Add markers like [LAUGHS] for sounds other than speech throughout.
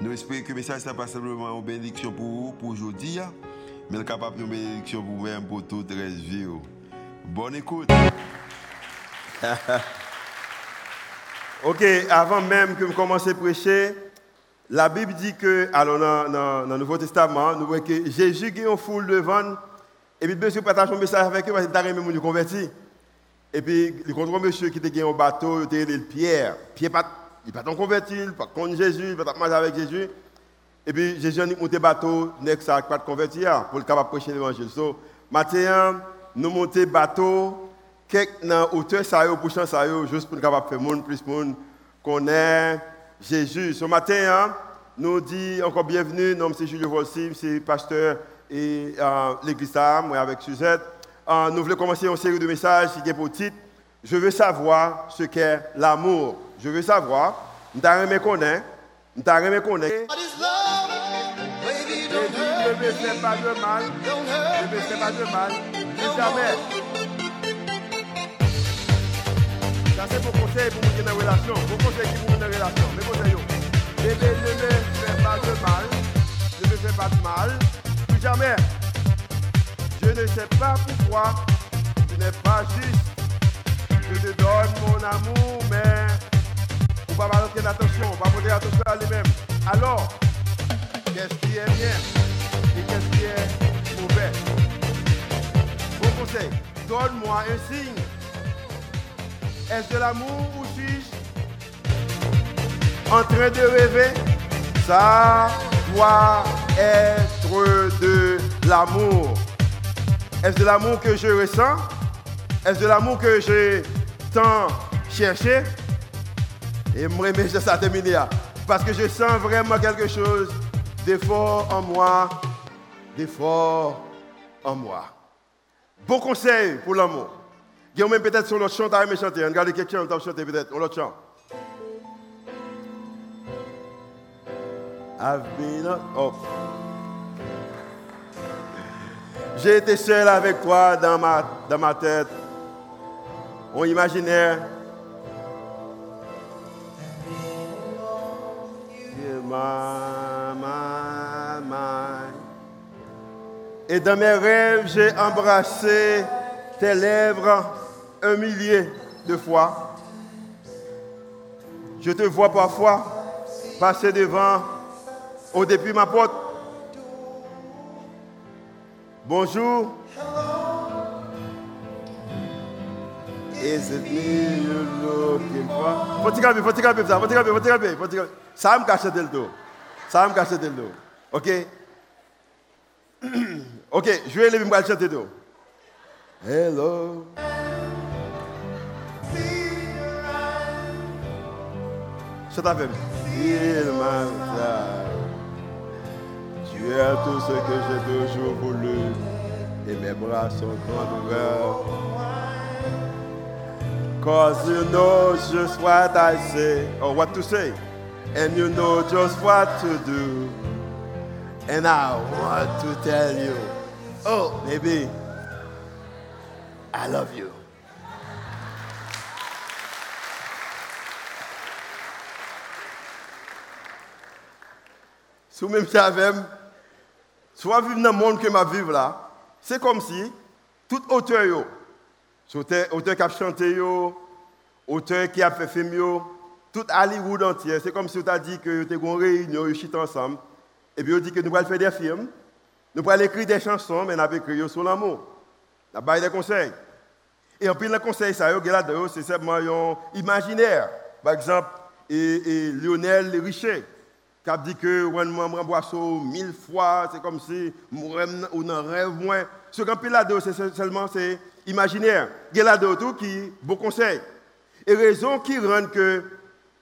Nous espérons que le message n'est pas simplement une bénédiction pour vous, pour aujourd'hui, hein. mais capable de bénédiction pour vous-même, pour toute la vie. Oh. Bonne écoute. [LAUGHS] ok, avant même que je commence à prêcher, la Bible dit que, alors dans, le Nouveau Testament, nous voyons que Jésus qui est en foule devant, et puis monsieur partage un message avec eux parce a même nous converti. Et puis, le contre monsieur qui était en bateau, il était Pierre. Pierre pas il pas converti, il pas contre Jésus, il pas manger avec Jésus. Et puis Jésus a monté bateau, n'est ça pas converti pour le capable prêcher l'évangile. So, matin, nous monter bateau, quelques dans hauteur ça yo pour ça yo juste pour capable faire monde plus monde connaît Jésus. Ce matin, nous dit encore bienvenue, nom c'est Julio Volsi, c'est pasteur et euh, l'église moi avec Suzette. Euh, nous voulons commencer une série de messages qui est pour titre Je veux savoir ce qu'est l'amour je veux savoir, je me connais, je me connais. Ne me. fais pas de mal, ne me. fais pas de mal, jamais. Ça c'est pour conseil pour vous dans une relation, pour conseil qui vous dans une relation, mes conseils. Ne me fais pas de mal, ne me fais pas de mal, plus jamais. Je ne sais pas pourquoi. Tu n'es pas juste. Je te donne mon amour, mais attention à lui-même. Alors, qu'est-ce qui est bien et qu'est-ce qui est mauvais? Bon conseil, donne-moi un signe. Est-ce de l'amour ou suis-je en train de rêver? Ça doit être de l'amour. Est-ce de l'amour que je ressens? Est-ce de l'amour que j'ai tant cherché et moi, je ça terminer Parce que je sens vraiment quelque chose d'effort en moi, d'effort en moi. Bon conseil pour l'amour. Il peut-être sur l'autre chant, tu chanter. Regardez quelqu'un, tu chanter peut-être, on l'autre chant. I've been oh. J'ai été seul avec toi dans ma, dans ma tête. On Et dans mes rêves, j'ai embrassé tes lèvres un millier de fois. Je te vois parfois passer devant au début ma porte. Bonjour. Is it me you're looking for? Calmer, faut calmer. Ça me cache le dos. Ça me cache le dos. OK? [CLEARS THROAT] OK, vais aller me chanter dos. Hello. Chante my Tu es tout ce que j'ai toujours voulu. Et mes bras sont grands ouverts. Cause you know just what I say, or what to say. And you know just what to do. And I want to tell you, oh, baby, I love you. Même savez, soit vivre dans le monde que je vis là, c'est comme si toute hauteur, auteur, auteur qui a chanté, auteur qui a fait film, tout Hollywood entier, c'est comme si tu as dit que tu une réunion, ils ensemble, et puis on dit que nous allons faire des films, nous allons écrire des chansons, mais nous allons écrire sur l'amour. Nous allons des conseils. Et en plus, le conseil, ça, c'est simplement imaginaire. Par exemple, et, Lionel Richet, qui a dit que quand je boisson mille fois, c'est comme si on en rêve moins. Ce qu'on peut là c'est seulement imaginaire. Il y a là tout qui bon conseil. Et raison qui rend que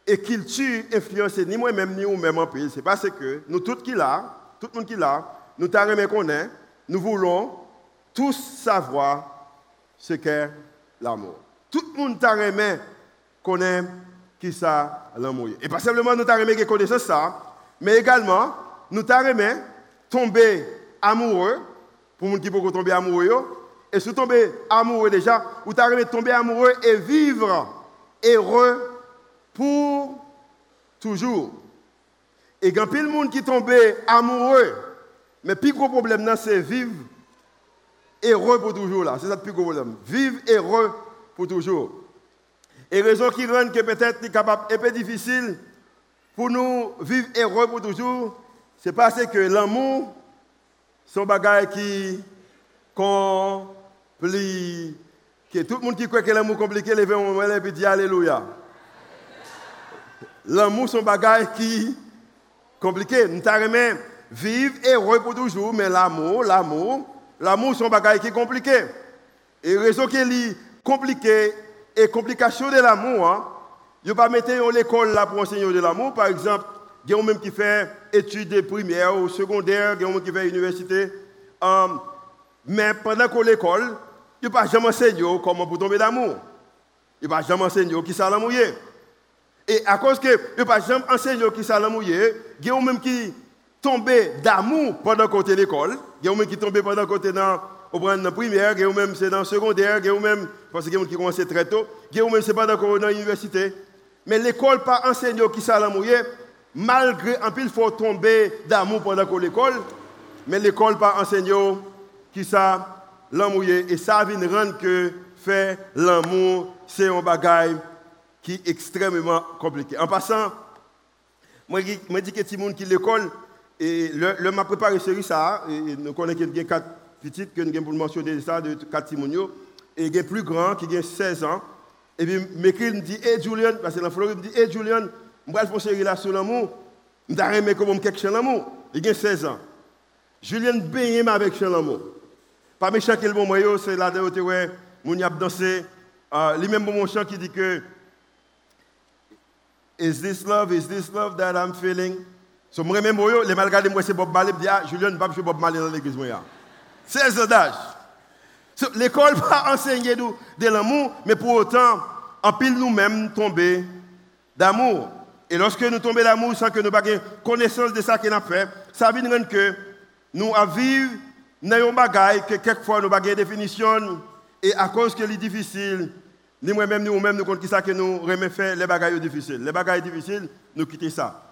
et qu'il tue influencer ni moi-même ni vous-même en pays, c'est parce que nous tous qui là, tout le monde qui là, nous t'arrêtons qu'on est, nous voulons tous savoir ce qu'est l'amour. Tout le monde t'arrête qu'on aime qui ça l'amour. Et pas simplement nous t'arrêtons qui connaissent ça, mais également nous t'arrêtons tomber amoureux, pour les qui peuvent tomber amoureux, et si tomber amoureux déjà, ou t'arrêtez tomber amoureux et vivre heureux pour toujours. Et quand a monde qui tombe amoureux, mais le plus gros problème, c'est vivre heureux pour toujours. C'est ça le plus gros problème. Vivre heureux pour toujours. Et raison qui rend que peut-être c'est capable un peu difficile pour nous vivre heureux pour toujours, c'est parce que l'amour, c'est un bagage qui compliqué. Tout le monde qui croit que l'amour compliqué, levez un moment et dit Alléluia. L'amour, c'est un bagage qui compliqué. Nous t'arrêtons vivre heureux pour toujours, mais l'amour, l'amour, l'amour, c'est un bagage qui est compliqué. Et raison qui est compliqué et complication de l'amour, hein, ne pas mettre l'école là pour enseigner de l'amour. Par exemple, il y a même qui fait études primaires ou secondaires, il y a même qui fait université. Um, mais pendant qu'on l'école, il pas jamais enseigner comment pour tomber d'amour. Il ne pas jamais enseigner qui ça l'amour. Et à cause que il pas jamais enseigner qui ça l'amour, il y a même qui tombé d'amour pendant était l'école. Il y a même qui tombé pendant était dans la primaire, il y a même c'est dans secondaire, il y a même parce a qui commencent très tôt, il y a même c'est qu'on est dans l'université. Mais l'école pas enseigné qui ça l'amour, malgré un il faut tomber d'amour pendant l'école, mais l'école pas enseigné qui ça l'amour et ça vient rendre que faire l'amour c'est un bagage qui est extrêmement compliqué. En passant, moi je dis que tout le monde qui l'école et le, m'a préparé série ça et nous connaissons qu'il y a quatre petites que nous pour mentionner ça de quatre timonios et il y a plus grand qui a 16 ans et puis m'écrit me dit "Hey Julian parce que dans Floride me dit "Hey Julian, je vais faire une série là sur l'amour. Je vais comment quelque chose l'amour." Il a 16 ans. Julien baigné avec l'amour. Pas méchant que le bon moyen, c'est là où ouais, mon a dansé. Euh, lui même bon chant qui dit que Is this love, is this love that I'm feeling? So moi même moyo, les mal moi c'est Bob Marley, dit ah, Julien pas jouer Bob Marley dans l'église moi. 16 ans d'âge. So, l'école [LAUGHS] va enseigner de l'amour, mais pour autant en pile nous-mêmes tomber d'amour. Et lorsque nous tombons d'amour sans que nous ayons connaissance de ça qu'on a fait, ça veut que nous vivons dans un bagage que quelquefois nous avons définition et à cause que c'est difficile, ni moi-même, ni nous-mêmes, nous comptons ça que nous remet faire les bagages difficiles. Les bagages difficiles, nous quittons ça.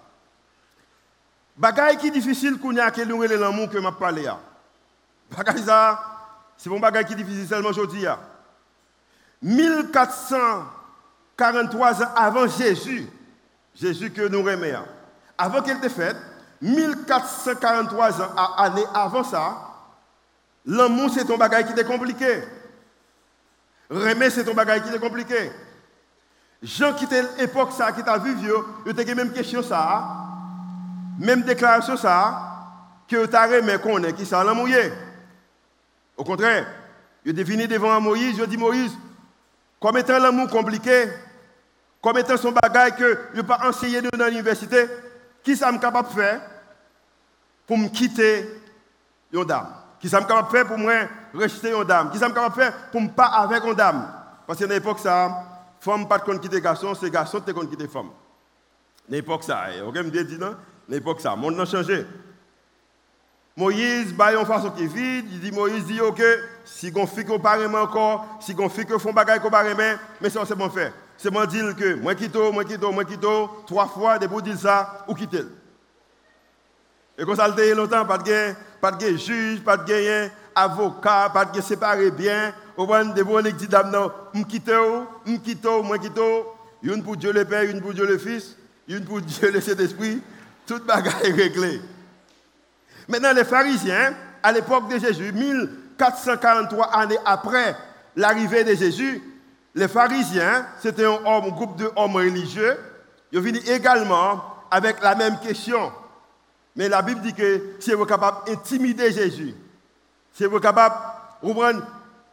Bagaille qui difficile qu'on a que nous l'amour que m'a parlé. Bagaille ça, c'est un bagage qui est difficile seulement aujourd'hui. 1443 ans avant Jésus, Jésus que nous remet. Avant qu'elle ait fait, 1443 ans, années avant ça, l'amour c'est un bagage qui est compliqué. Remet c'est un bagage qui est compliqué. Jean qui était l'époque ça, qui t'a vu vieux, il a même question ça, même déclaration ça, que tu as remis qu'on est, qui ça l'amour. Au contraire, il définit devant Moïse, je dis Moïse, comme étant l'amour compliqué, comme étant son bagage que je pas enseigner dans l'université, qui ça me capable de faire pour me quitter une dame? Qui ça me capable de faire pour moi rejeter une dame? Qui ça me capable de faire pour me pas avec une dame? Parce que à l'époque, ça, femme pas de quitter garçon, c'est garçon qui quitter femme. À l'époque, ça, ok, me dit non? L'époque, ça, le monde a changé. Moïse, bah, une façon qui est vide, il dit, Moïse dit, ok, si on fait qu'on parle encore, si on fait qu'on fait bagaille qu'on parle mais ça, c'est bon faire. C'est moi dire que moi quitte, moi quitte, moi quitte, trois fois, de pour dire ça, ou quitter. Et comme ça, il longtemps, pas de pas de juge, pas de avocat, pas de séparer bien. Au moins, de bon, dit dame, non, me quitte, me quitte, moi quitte, une pour Dieu le Père, une pour Dieu le Fils, une pour Dieu le Saint-Esprit, toute bagarre est réglée. Maintenant, les pharisiens, à l'époque de Jésus, 1443 années après l'arrivée de Jésus, les pharisiens, c'était un, homme, groupe de hommes religieux, ils viennent également avec la même question. Mais la Bible dit que si vous êtes capable d'intimider Jésus, si vous êtes capable de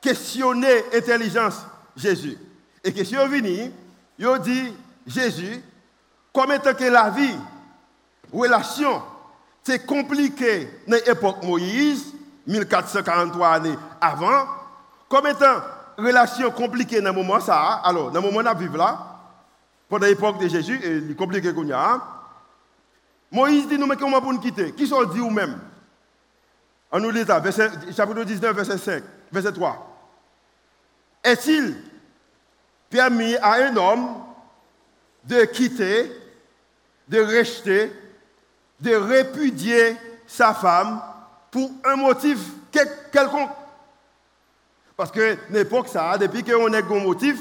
questionner l'intelligence Jésus. Et que si vous venez, vous dit Jésus, comme étant que la vie, relation, c'est compliqué dans l'époque Moïse, 1443 années avant, comme étant relation compliquée dans le moment ça, alors dans le moment où on vivre là, pendant l'époque de Jésus, et compliqué qu'on a, Moïse dit nous, mais comment pour nous quitter Qui sont dit ou même? On nous lit ça, chapitre 19, verset 5, verset 3. Est-il permis à un homme de quitter, de rejeter, de répudier sa femme pour un motif quelconque? Parce que l'époque, ça, depuis qu'on a un motif,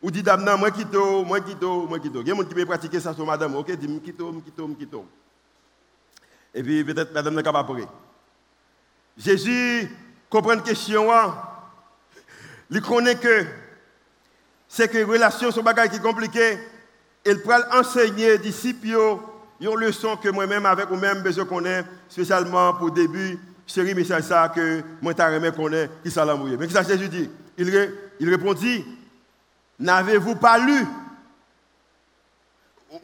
on dit d'abord, moi quitte, moi quitte, moi quitte. Il y a des gens qui veulent pratiquer ça sur madame, ok, dit, quitte, quitte, quitte. Et puis peut-être madame n'est pas prêt. Jésus comprend une question, hein. il connaît que c'est que les relations sont qui compliquées. Il peut enseigner aux disciples une leçon que moi-même, avec vous-même, je connais, spécialement pour le début, série message ça que moi, je connais, qui l'a mouillé. Mais qu'est-ce que Jésus dit il, il répondit N'avez-vous pas lu?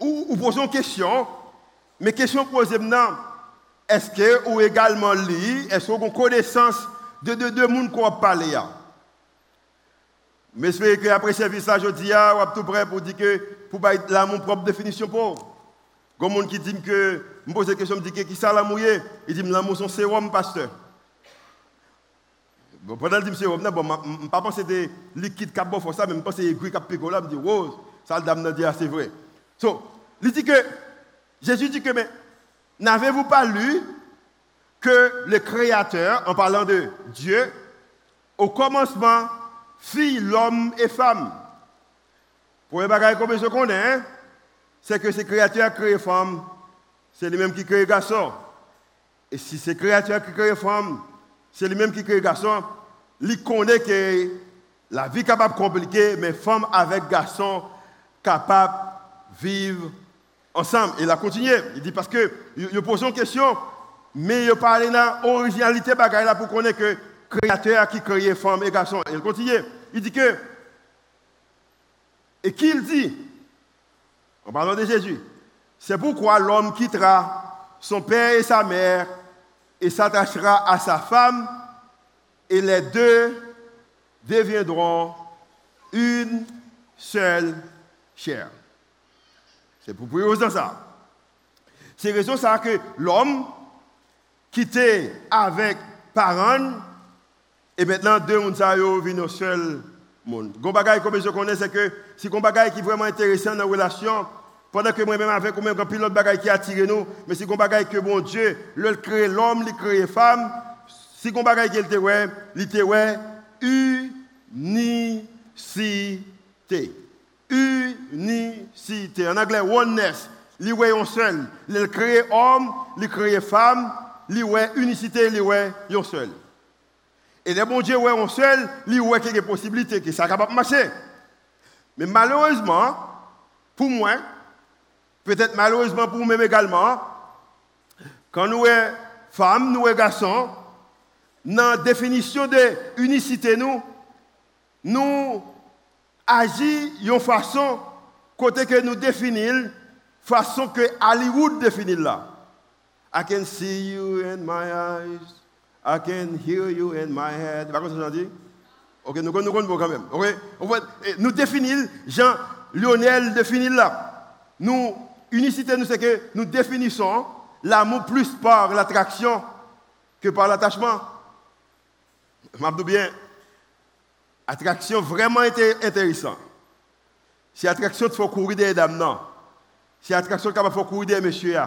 Ou, ou posons une question, mais question posée maintenant est-ce que vous également Est-ce que avez connaissance de deux de, monde qu'on a parlé Mais qu'après ce service je dis, ah, êtes tout prêt pour dire que, pour là, mon propre définition pour. Comme qui dit que, me pose la question, me dit que qui ça la mouillé Il dit, l'amour son sérum, pasteur. Bon, pendant que je sérum, bon, pas que liquide ça, mais que me dis, wow, ça dame dit, ah, c'est vrai. So, il dit que, Jésus dit que, mais, n'avez-vous pas lu que le Créateur, en parlant de Dieu, au commencement, fit l'homme et femme? Pour les bagages comme je connais, hein, c'est que ces créatures créent femme, c'est lui-même qui crée garçon. Et si ces créatures qui créent femme, c'est lui-même qui crée garçon, il connaît que la vie est capable de compliquer, mais femme avec garçon capable de vivre ensemble. Il a continué. Il dit parce que il pose une question, mais il parle de l'originalité là pour connaître que créateur qui crée femme et garçon. Il continue. Il dit que et qu'il dit? En parlant de Jésus, c'est pourquoi l'homme quittera son père et sa mère et s'attachera à sa femme et les deux deviendront une seule chair. C'est pour dans ça. C'est raison que l'homme quitté avec parents et maintenant deux mondes viennent au seul monde. Gon bagay comme je connais c'est que si gon qui est vraiment intéressant dans la relation pendant que moi-même avec ou même quand pilote qui attire nous, mais si gon bagay que bon Dieu, le crée l'homme, il crée femme, si gon bagay qu'il était était. Unicité. En anglais, oneness. Est un seul. Il crée homme, il crée femme, est unicité, est un seul. Et les bon Dieu, ouais, un seul, y a quelques possibilités que ça capable marcher. Mais malheureusement, pour moi, peut-être malheureusement pour moi également, quand nous sommes femmes, nous sommes garçons, dans la définition de unicité, nous, nous agissons d'une façon côté que nous définissons, façon que Hollywood définit là. I can see you in my eyes. I can hear you in my head. Pas comme ça, dit? Ok, nous connaissons quand même. Ok, nous définissons, Jean Lionel définit là. Nous, unicité, nous, c'est que nous définissons l'amour plus par l'attraction que par l'attachement. Je bien, attraction vraiment intéressant. Si attraction, il faut courir des dames, non. Si attraction, il faut courir des messieurs.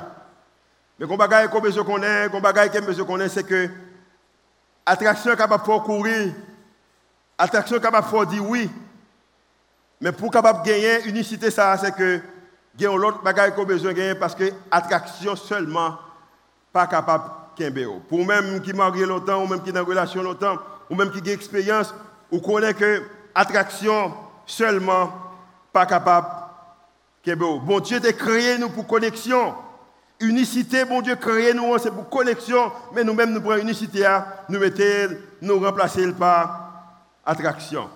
Mais ce que je connais, ce que je connais, c'est que Attraction capable de courir. Attraction capable de dire oui. Mais pour capable gagner unicité ça c'est que gagne l'autre bagaille qu'on besoin gagner parce que attraction seulement pas capable de Pour même qui marié longtemps ou même qui dans relation longtemps ou même qui a expérience ou connaît que attraction seulement pas capable Bon Dieu t'a créé nous pour connexion. Unicité, bon Dieu, créé nous, c'est pour connexion, mais nous-mêmes, nous prenons unicité, nous mettons, nous remplacer par attraction.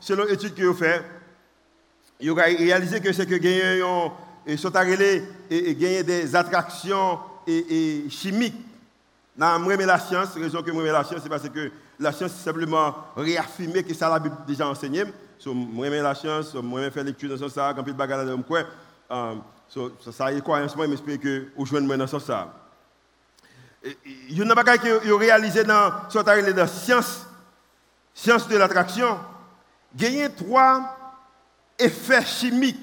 Selon l'étude que vous faites, vous réalisé que c'est que gagnez et sont arrivés et, gagner des attractions et, chimiques. Dans la science, la raison que je la science, c'est parce que la science, c'est simplement réaffirmer que ça l'a déjà enseigné. So, moi, la science, moi, faire lecture dans ce sens, quand il bagarre dans quoi. Um, so, ça, ça est quoi, je m'espère que vous jouez dans ce sens. Il y a des choses qui ont réalisé dans la science, science de l'attraction. Il y a trois effets chimiques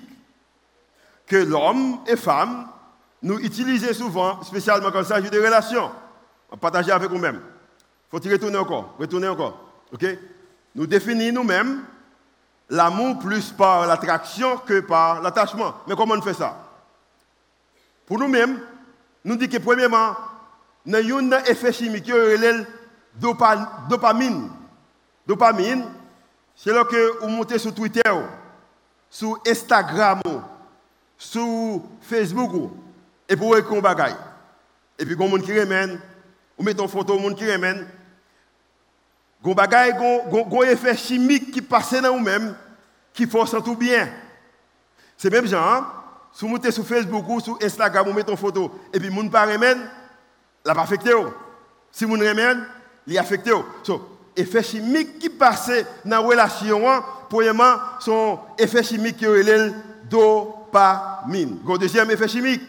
que l'homme et femme nous utilisons souvent, spécialement quand il s'agit de relations. On partage avec nous-mêmes. Faut-il retourner encore? Retourner encore. OK? Nous définissons nous-mêmes l'amour plus par l'attraction que par l'attachement. Mais comment on fait ça? Pour nous-mêmes, nous disons que premièrement, nous avons un effet chimique qui est dopamine. Dopamine, c'est là que vous montez sur Twitter, sur Instagram, sur Facebook, et pour vous bagaille. Et puis, quand qui remène, vous mettez une photo, monde qui remène, Gon bagay, gon effet chimique qui passe dans vous-même, qui force tout bien. C'est même genre, hein? si vous mettez sur Facebook ou sur Instagram, vous mettez une photo, et puis vous pas remène, la pas affecté. Si vous remène, il affecté. So, effet chimique qui passe dans la relation, hein, premièrement, son effet chimique qui est dopamine. Deuxième effet chimique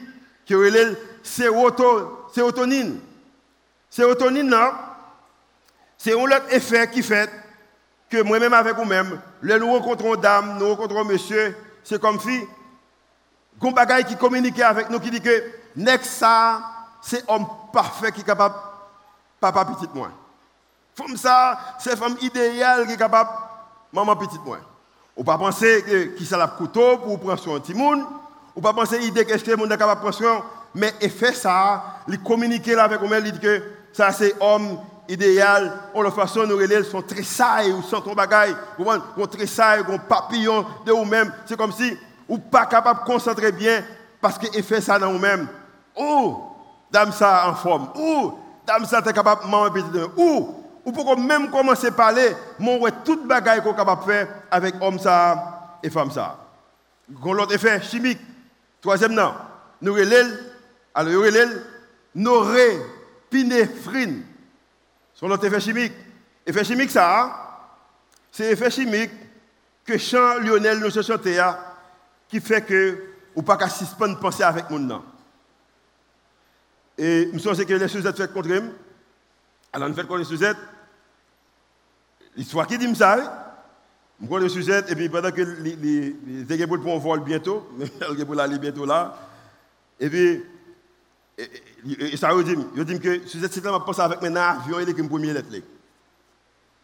qui est sérotonine. Sérotonine? C'est un autre effet qui fait que moi-même avec vous-même, nous rencontrons dame, nous rencontrons monsieur, c'est comme si, un bagaille qui communique avec nous, qui dit que, Nexa, c'est homme parfait qui est capable, papa petit moi. Femme ça, c'est femme idéale qui est capable, maman petit moi. Ou pas penser que qui ça la couteau pour prendre soin petit monde, ou pas penser idée que ce monde est capable de prendre soin, mais effet ça, il communique avec vous-même, il dit que ça c'est homme idéal, on le façon nous relève sont très sailles ou sans ton bagaille, ou on très sailles, on papillon de vous-même, c'est comme si ou pas capable de concentrer bien parce que fait ça dans vous-même. Ou dame ça en forme, ou dame ça t'es capable de manger ou ou pour même commencer à parler, mon ouais toute bagaille qu'on capable de faire avec homme ça et femme ça. L'autre effet chimique. Troisième nom, nous relève alors nous relève norépinéphrine. Sur l'autre effet chimique. Effet chimique, ça, c'est l'effet chimique que chant Lionel nous chanté qui fait que ou pas qu'à suspendre penser avec mon nom. Et je pense que les Suzettes fait contre moi. Alors, nous faisons contre les Suzettes. L'histoire qui dit ça, je prends les Suzettes, et puis pendant que les équipes pour un bientôt, [LAUGHS] les pour aller bientôt là, et puis et, ça veut dire, je dis que si je m'a pensé avec mes avion, il est une première lettre.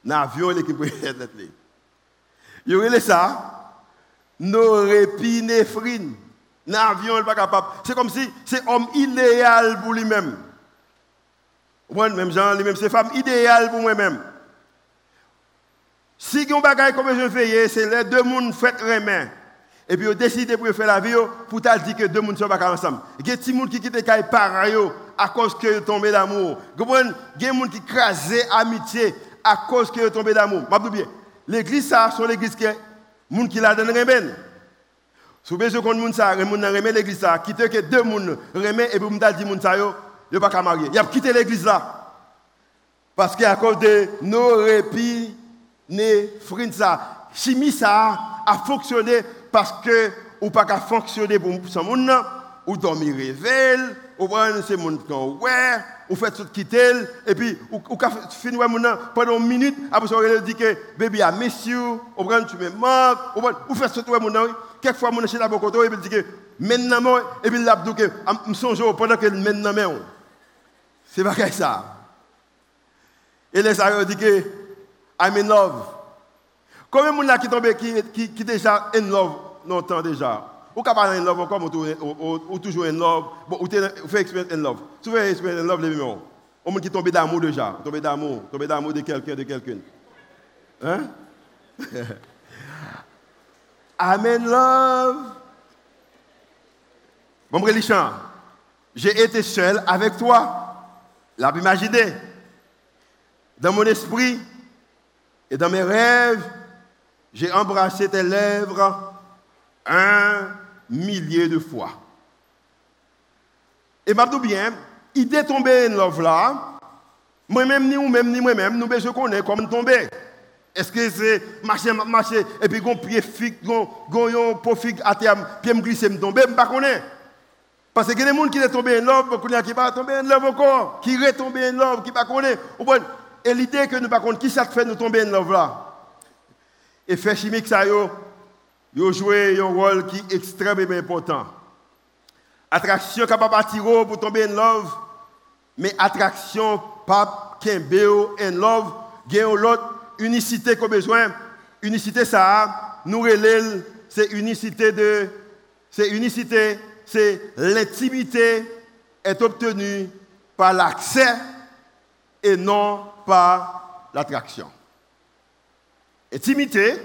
L'avion, il est une première lettre. A ça, norépinéphrine. L'avion, il n'est pas capable. C'est comme si c'est homme idéal pour lui-même. Même gens, lui-même, c'est femme idéale pour moi-même. Si on bagaille comme je fais, c'est les deux mondes fait remet. Et puis, ils ont décidé pour faire la vie pour te dire que deux personnes ne sont pas ensemble. Il y a des gens qui quittent les pareil à cause qu'ils sont tombés d'amour. Il y a des gens qui crasent l'amitié à cause qu'ils sont tombés d'amour. bien. L'église, ça, c'est l'église qui est gens qui la donne remède. Si vous avez besoin de ça, gens remettent l'église, ça, quitte que deux personnes remettent et puis vous dit que ça, ne pas marier. Ils ont quitté l'église là. Parce qu'à cause de nos répits, ne ça, chimie ça a fonctionné parce que ou pas qu'à fonctionner pour ce monde ou dormir réveil ou prendre ce monde quand ouais ou fait tout quitter et puis ou ou finir pendant une minute après ça on dit que baby miss you ou prendre tu me manques ou ou fait tout monde quelquefois mon chez la bokoto et puis dit que maintenant et puis l'a dit que me songe pendant que maintenant c'est pas ça. Et les ça dit que I'm in love. Combien de gens qui tombent qui, qui, qui déjà in love longtemps déjà Ou parler in love encore, ou, toujours in love, ou fait expérience in love. Tu fais expérience in love, les gens. Au monde qui tombe d'amour déjà, tombe d'amour, tombe d'amour de quelqu'un, de quelqu'un. Hein? [LAUGHS] I'm in love. Bon, chant. J'ai été seul avec toi. L'a imaginé. Dans mon esprit et dans mes rêves, j'ai embrassé tes lèvres un millier de fois. Et m'a bien, idée tomber en love là, moi-même, ni ou-même, ni moi-même, nous besoin connaître comment tomber. Est-ce que c'est marcher, marcher, et puis gon pied gon pot figue à terre, pied me glisser, me tomber, je ne Parce que y a des gens qui sont tombés en love, qui ne pas tomber en love encore, qui retombent en love, qui ne connaissent pas. Et l'idée que nous ne pas qui ça fait nous tomber en love là? Et fait chimique ça yo, yo joué un rôle qui est extrêmement important. Attraction capable de pour tomber en love, mais attraction pas kembeo en love, gagne l'autre unicité qu'on besoin. Unicité ça, nous relève, c'est unicité de, c'est unicité, c'est l'intimité est obtenue par l'accès et non par l'attraction. Intimité,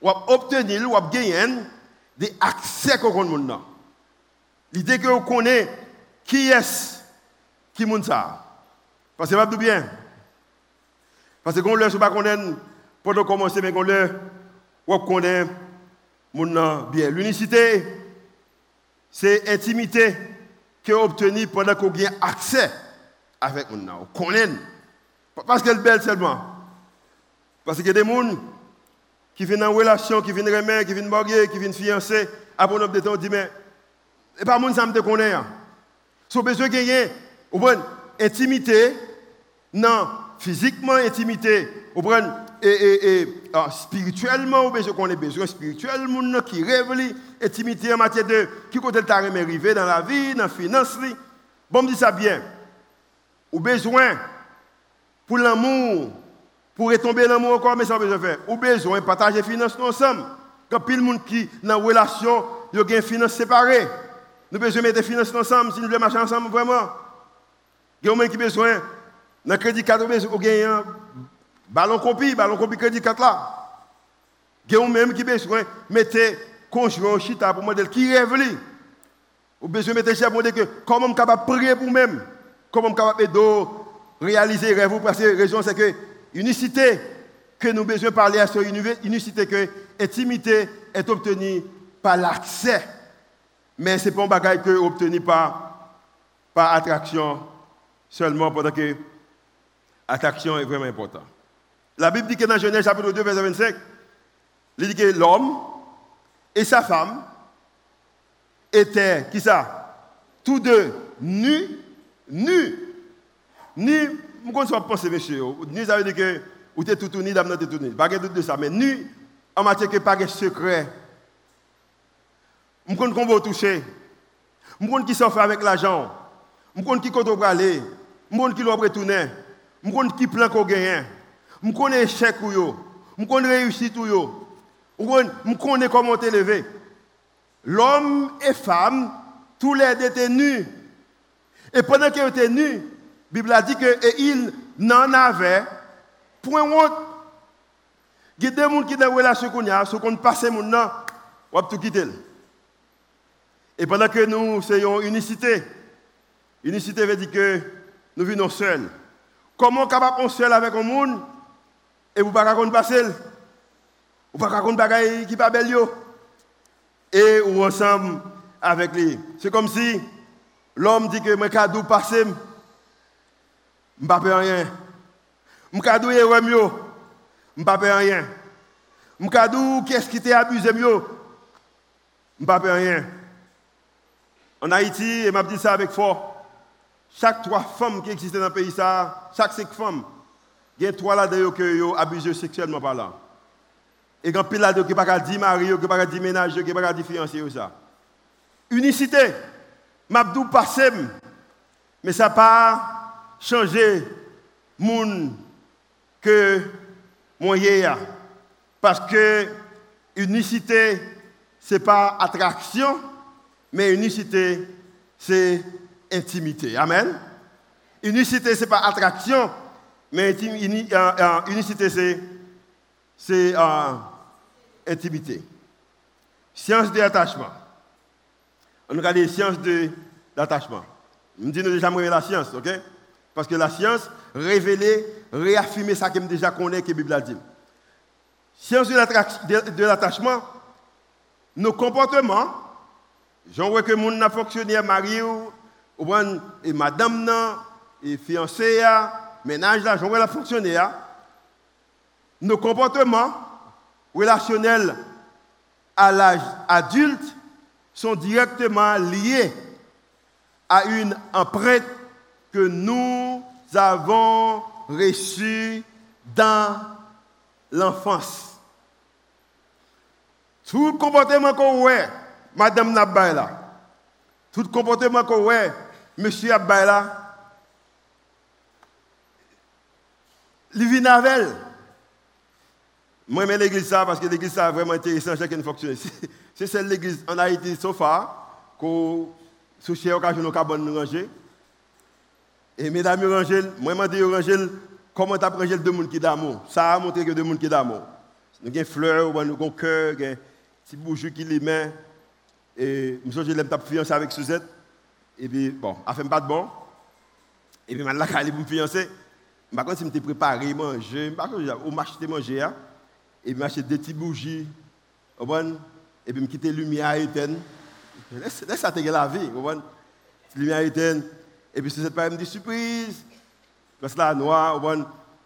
ou obtenir, ou gagner des accès qu'on a. L'idée que vous connaissez qui est qui ça. Parce que c'est pas bien. Parce que quand ne pas connaître, pour commencer, mais connaît bien. L'unicité, c'est intimité que obtenue pendant qu'on a accès avec connaît. Parce qu'elle est belle seulement. Parce a des qui viennent en relation, qui viennent remettre, qui viennent marier, qui viennent fiancer. Après de temps, on dit, mais, et pas mon ça me connaît. Si on besoin de gagner, intimité, non, physiquement, intimité, et, et, et ah, spirituellement, ou besoin qu'on ait besoin spirituellement, qui révèle intimité en matière de qui côté le arrivé dans la vie, dans la finance. Bon, me dit ça bien. Ou besoin pour l'amour, pour retomber l'amour encore, mais ça besoin faire. Ou besoin de partager les finances ensemble. Quand pile monde qui dans relation, il y a des finances séparées. Nous besoin mettre les finances ensemble si nous voulons marcher ensemble vraiment. Il y a besoin dans le crédit carte, vous avez un ballon copie, ballon copie crédit carte là. Il y a qui besoin mettre conjoint chita pour modèle qui rêve. Vous besoin mettre chef pour dire que comment je capable prier pour vous-même. Comment je capable réaliser rêve parce que la raison c'est que unicité que nous besoin parler à cette unicité que intimité est obtenue par l'accès. Mais ce n'est pas un bagage que obtenu par, par attraction seulement pendant que attraction est vraiment important. La Bible dit que dans Genèse chapitre 2, verset 25, il dit que l'homme et sa femme étaient, qui ça? Tous deux nus, nus. Nus, je ne sais pas penser, monsieur. Nus, ça veut dire que vous êtes tout nus, d'abord tout nus. Pas de doute de ça, mais nus, en matière que pas de secret. Je ne sais pas toucher. Je sais qui s'en fait avec l'argent. Je sais qui compte aller. Je sais qui doit retourner. Je connais qui plan qu'on gagne. Je connais échec ou yo. Je connais réussite ou yo. Je connais comment t'élever. L'homme et femme, tous les deux étaient nus. Et pendant qu'ils étaient nus, Bible a dit qu'ils n'en avaient point honte. Il y a des gens qui sont dans relation qu'on a, ceux qui passe nom, on va tout quitter. Et pendant que nous soyons unicité, unicité veut dire que nous vivons seuls. Comment capable on seul avec un monde et vous ne pouvez pas passer Vous ne pouvez pas bagaille qui pas belle et ou ensemble avec lui. C'est comme si l'homme dit que mon cadeau passé, je ne pas rien. Mon cadeau est mieux, je ne pas rien. Mon cadeau qu'est-ce qui abusé mieux, je ne pas rien. En Haïti, et m'a dit ça avec fort. Chaque trois femmes qui existent dans le pays, ça, chaque cinq femmes, il y a trois là-dedans qui ont abusé sexuellement par là. Et quand pile là-dedans qui pas dire mari, qui pas dire ménage, qui pas dire fiancé ça. Unicité. Mabdou passé, mais ça pas changé monde que mon Parce que unicité, ce n'est pas attraction, mais unicité, c'est intimité. Amen. Unicité, ce n'est pas attraction, mais euh, euh, unicité, c'est euh, intimité. Science de l'attachement. On regarde les sciences de l'attachement. Je dis déjà la science, ok? Parce que la science révèle, réaffirme ça que déjà connais que la Bible a dit. Science de l'attachement, nos comportements, j'en vois que mon a fonctionné à Marie et madame nan, et fiancé ménage là, j'aimerais la fonctionner Nos comportements relationnels à l'âge adulte sont directement liés à une empreinte que nous avons reçue dans l'enfance. Tout le comportement qu'on Madame Nabaila, tout le comportement qu'on voit, Monsieur Abbaila, Livinavel. Moi, j'aime l'église ça parce que l'église ça vraiment intéressant, chacun fonctionne. [LAUGHS] C'est celle l'église en Haïti, far, qu'on sous cher occasion nous cabane ranger. Et mesdames rangel, moi je dis rangel comment tu rangé deux monde qui d'amour? Ça a montré que deux monde qui d'amour. Nous avons fleurs, nous avons cœur, nous avons petit boujou qui les met et je l'aime tape fiancé avec Suzette. Et puis bon, elle fait pas de bon. Et puis maintenant elle est pour me fiancer. Par contre, si je me préparé manger, par contre, je m'acheter manger hein. et puis m'acheter des petites bougies. Et puis me quitter lumière éteinte. Laisse, ça te la vie. Lumière éteinte. E pi sou set pa m di suprise. Pes la noa, ouwen,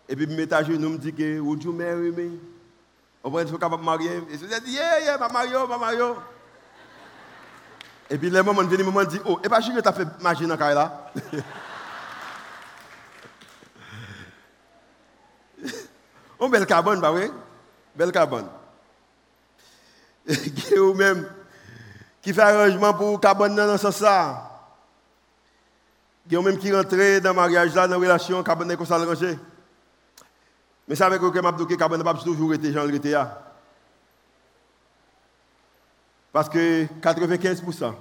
e pi m metaje nou m di ke, would you marry me? Ouwen, sou kapap marye. E sou set, yeah, yeah, ma maryo, ma maryo. E pi le mouman veni mouman di, oh, e pa chile ta fe maji nan kare la. On bel kabon ba we? Bel kabon. Ge ou men, ki fe aranjman pou kabon nan an sosa. Il y a même qui rentre dans le mariage dans la relation, carbone comme ça le ranger. Mais ça m'a dit que carbone pas toujours été Jean été Parce que 95%.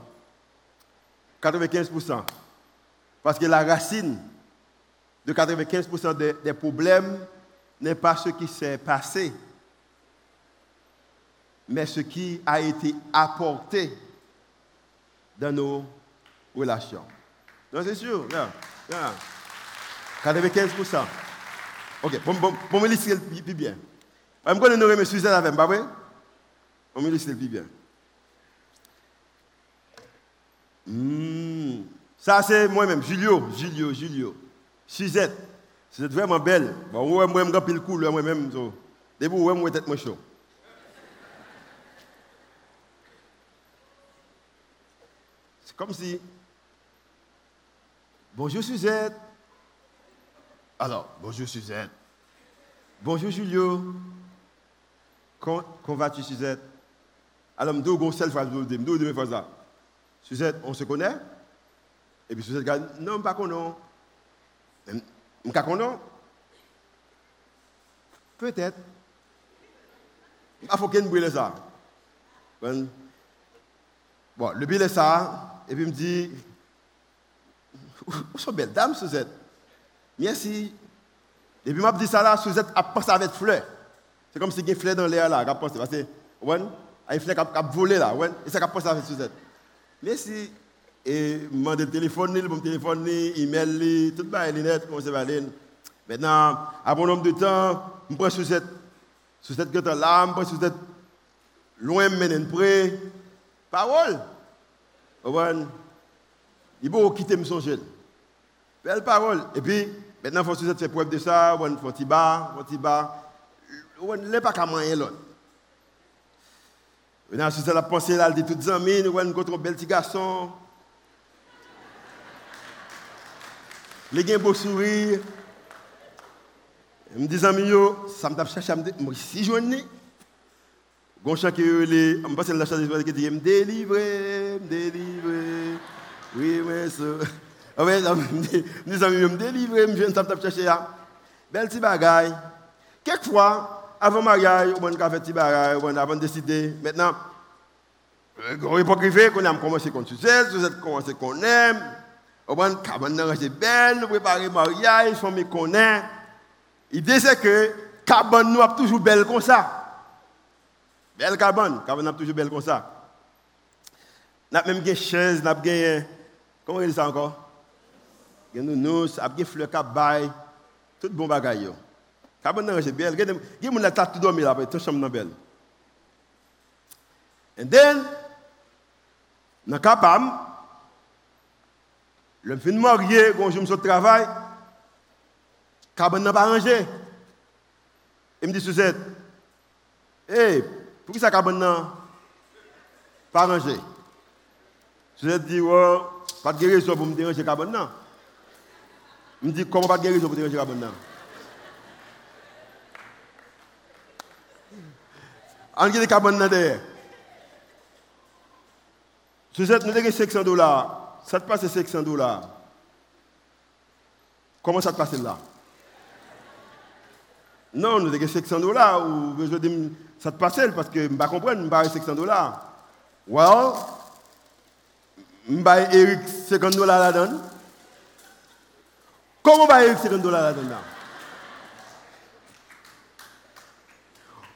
95%. Parce que la racine de 95% des, des problèmes n'est pas ce qui s'est passé, mais ce qui a été apporté dans nos relations. Non, c'est sûr. Yeah, yeah. 95%. Ok, pour, pour, pour me lister le plus bien. Je connais nos remerciements Suzanne avec pas vrai? Pour me lister le plus bien. Hmm. Ça, c'est moi-même, Julio, Julio, Julio. Suzette, c'est vraiment belle. Bon, moi, moi, je suis le coup, moi-même. Debout, moi, moi. C'est comme si. Bonjour Suzette. Alors, bonjour Suzette. Bonjour Julio. Comment, vas-tu Suzette Alors, je je dis, ça. Suzette, on se connaît Et puis Suzette non, pas qu'on non. Je ne Peut-être. Il faut qu'il brûle ça. Bon, le bill est ça. Et puis il me dit, Ou so bel dam Suzette? Mersi. Depi m ap di sa la, Suzette ap panse avet fleur. Se kom se gen fleur dan lè la, kap panse. Pase, wan, a yon fleur kap vole la, wan, e se kap panse avet Suzette. Mersi. E man de telefon ni, bon telefon ni, e-mail li, tout ba e linet, kon se valen. Mètenan, ap bon nom de tan, m pre Suzette. Suzette gata la, m pre Suzette. Louen menen pre. Parol. Wan, Il faut quitter me. Belle parole. Et puis, maintenant, il faut faire preuve de ça, il faut petit bas, petit bas. On ne pas qu'à l'autre. C'est la pensée, là, de toutes les amis, nous avons un bel petit garçon. Les gens beau sourire. Je me dis, ça me tape chercher, moi, si je dis, Gon qui est, je pense que la qui dit, me délivrer, me délivrer. Oui, mais ça. [LAUGHS] Amis, me délivrer, me viens tape chercher. Belle petit bagaille. Quelquefois, avant le mariage, on a fait petit bagaille, on a décidé. Maintenant, on n'est pas privé, qu'on a commencé qu'on succès, vous êtes commencé qu'on aime. On cabane c'est belle, préparer le mariage, famille qu'on est. L'idée c'est que cabane nous a toujours belle comme ça. Belle cabane, cabane a toujours belle comme ça. N'a même des chaises, n'a gagné comment on dit ça encore? Nous nous, n'a des fleurs cabaye, tout bon bagaille. Cabane c'est belle, il y a des gens qui dormir là, tout chambre belle. And then, dans cabane Le fin marié, quand je me de travail, cabane n'a pas rangé. Il me dit, Suzette, hey, pour qui ça cabane n'a pas rangé? Suzette dit, oh, pas de guérison pour me déranger cabane. Il me dit, comment pas de guérison pour déranger cabane? On a des cabanes derrière. Suzette, nous avons 500 dollars. Ça te passe 500 dollars. Comment ça te passe là? Non, nous avons 500 dollars. Ou je dis, ça te passe parce que je ne comprends pas, je 500 dollars. Well, vais Eric 50 dollars là-dedans. Comment va Eric 50 dollars là-dedans?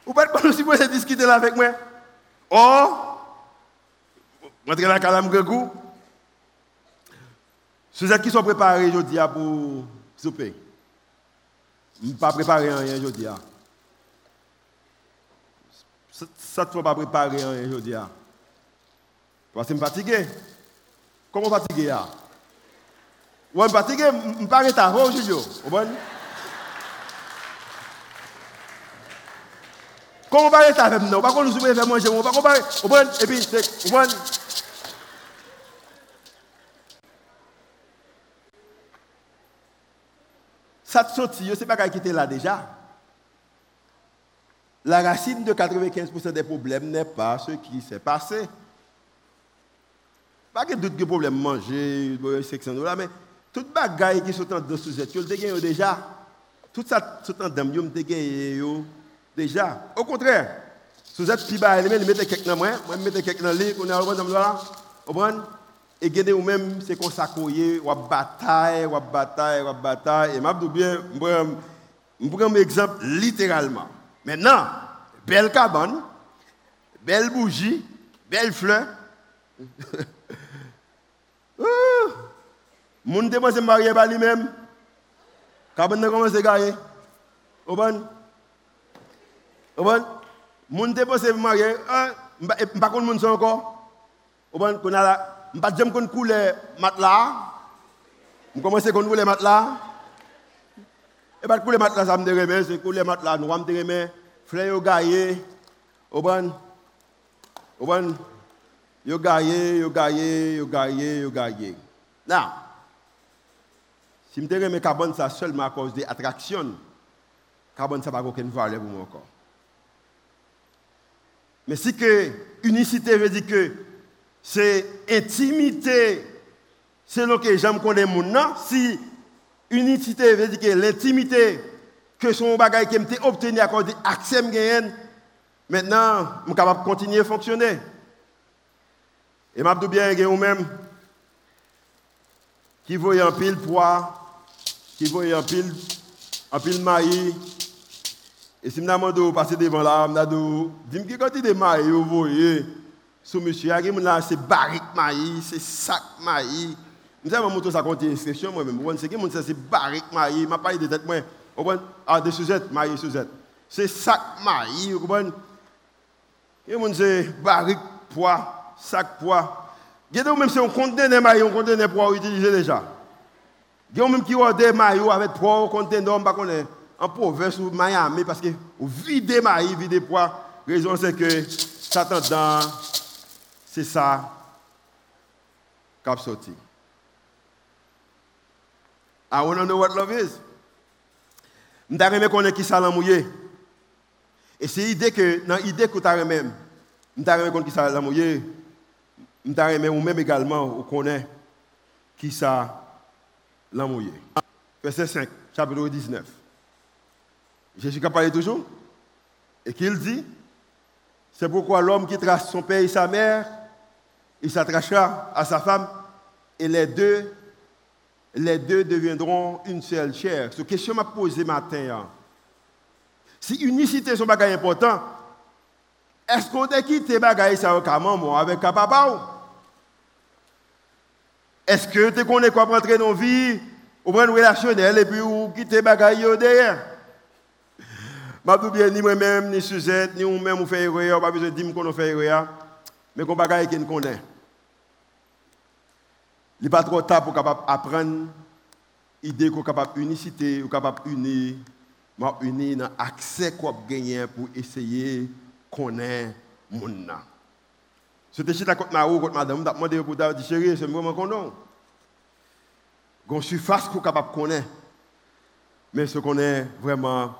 Vous ne pouvez pas discuter là avec moi? Oh! Rentrez dans la calame Grégou. Ceux qui sont préparés aujourd'hui pour souper. Je ne pas préparé rien aujourd'hui. Ça ne pas préparer rien aujourd'hui. Parce que je suis fatigué. Comment fatigué là? Suis fatigué, je ne pas retard aujourd'hui. Comment va être avec nous? Pas qu'on nous faire manger, on va comparer. Et puis, c'est, Ça te sortit, sais pas qui était là déjà. La racine de 95% des problèmes n'est pas ce qui s'est passé. Pas que d'autres problèmes manger, 600 dollars, mais toute bagaille qui sont dans ce sujet, tu le déjà. Tout ça, tout en dame, tu déjà. Au contraire, bas, vous mettez quelqu'un dans moi, je mets quelqu'un dans le lit, vous comprenez et gagner ou même c'est qu'on ou bataille ou bataille ou bataille et m'a bien je prends un exemple littéralement maintenant belle cabane belle bougie belle fleur [LAUGHS] Moun te se marié par lui-même. Cabane ne commence à gagner. Au bon. Au bon. Moun te se marié. Pas contre moun encore. A là je ne sais pas couler matelas. Je commence à couler matelas. Et pas matelas. C'est matelas, nous, gaillé, yo gaillé. Now, si je me carbone ça seulement à cause des attractions, carbone ça n'a pas aucune valeur pour moi encore. Mais si que veut dire que c'est intimité. C'est ce que j'aime connaître mon nom. Si unicité veut dire que l'intimité que son bagage qui m'a obtenu à cause de l'accès maintenant, je suis capable de continuer à fonctionner. Et je bien que même qui voit un pile poids, qui voit un pile, un pile maïs. Et si je me passer devant là, je dis, quand il de maïs, vous voyez? Sous monsieur, c'est barrique maïs, c'est sac maïs. Je sais pas ça compte inscription moi-même. C'est qui c'est barrique maïs, m'a pas de tête moi. Ah des Suzette, maïs Suzette. C'est sac maïs, vous comprenez? Et mon c'est barrique poids, sac poids. A même si on conteneur maïs, on conteneur poids utilisé déjà. Il y a même qui maillots avec poids, conteneur, on pas connaît en province ou Miami parce que vide maïs, vide poids. Raison c'est que Satan dans c'est ça qui a sorti. I want to know what love is. Je veux connaître qui ça mouillé. Et c'est l'idée que, dans l'idée que tu as même, je veux connaître qui ça l'a mouillé. Je veux ou même également, on connaît qui ça l'a mouillé. Verset 5, chapitre 19. Jésus qui parlé toujours. Et qu'il dit, c'est pourquoi l'homme qui trace son père et sa mère il s'attachera à sa femme et les deux, les deux deviendront une seule chair. Cette question m'a posée matin. Hein. Si unicité un bagage important, est-ce qu'on a quitté bagage ça avec papa Est-ce que tu connais quoi pour entrer dans la vie, ou prendre relationnel et puis ou quitter bagage derrière? Je bien ni moi-même, ni Suzette, ni nous-mêmes, on fait erreur, pas besoin de dire qu'on fait erreur, mais qu'on bagage qu'on connaît. Il n'est pas trop tard pour capable apprendre idée qu'on capable unicité, ou capable unir, m'a uni dans accès qu'on gagner pour essayer connaître monde là. C'était chez la côte Marou, côte madame, m'a demandé pour dire chérie, c'est vraiment qu'on Gon surface qu'on capable connaître. Mais ce qu'on est vraiment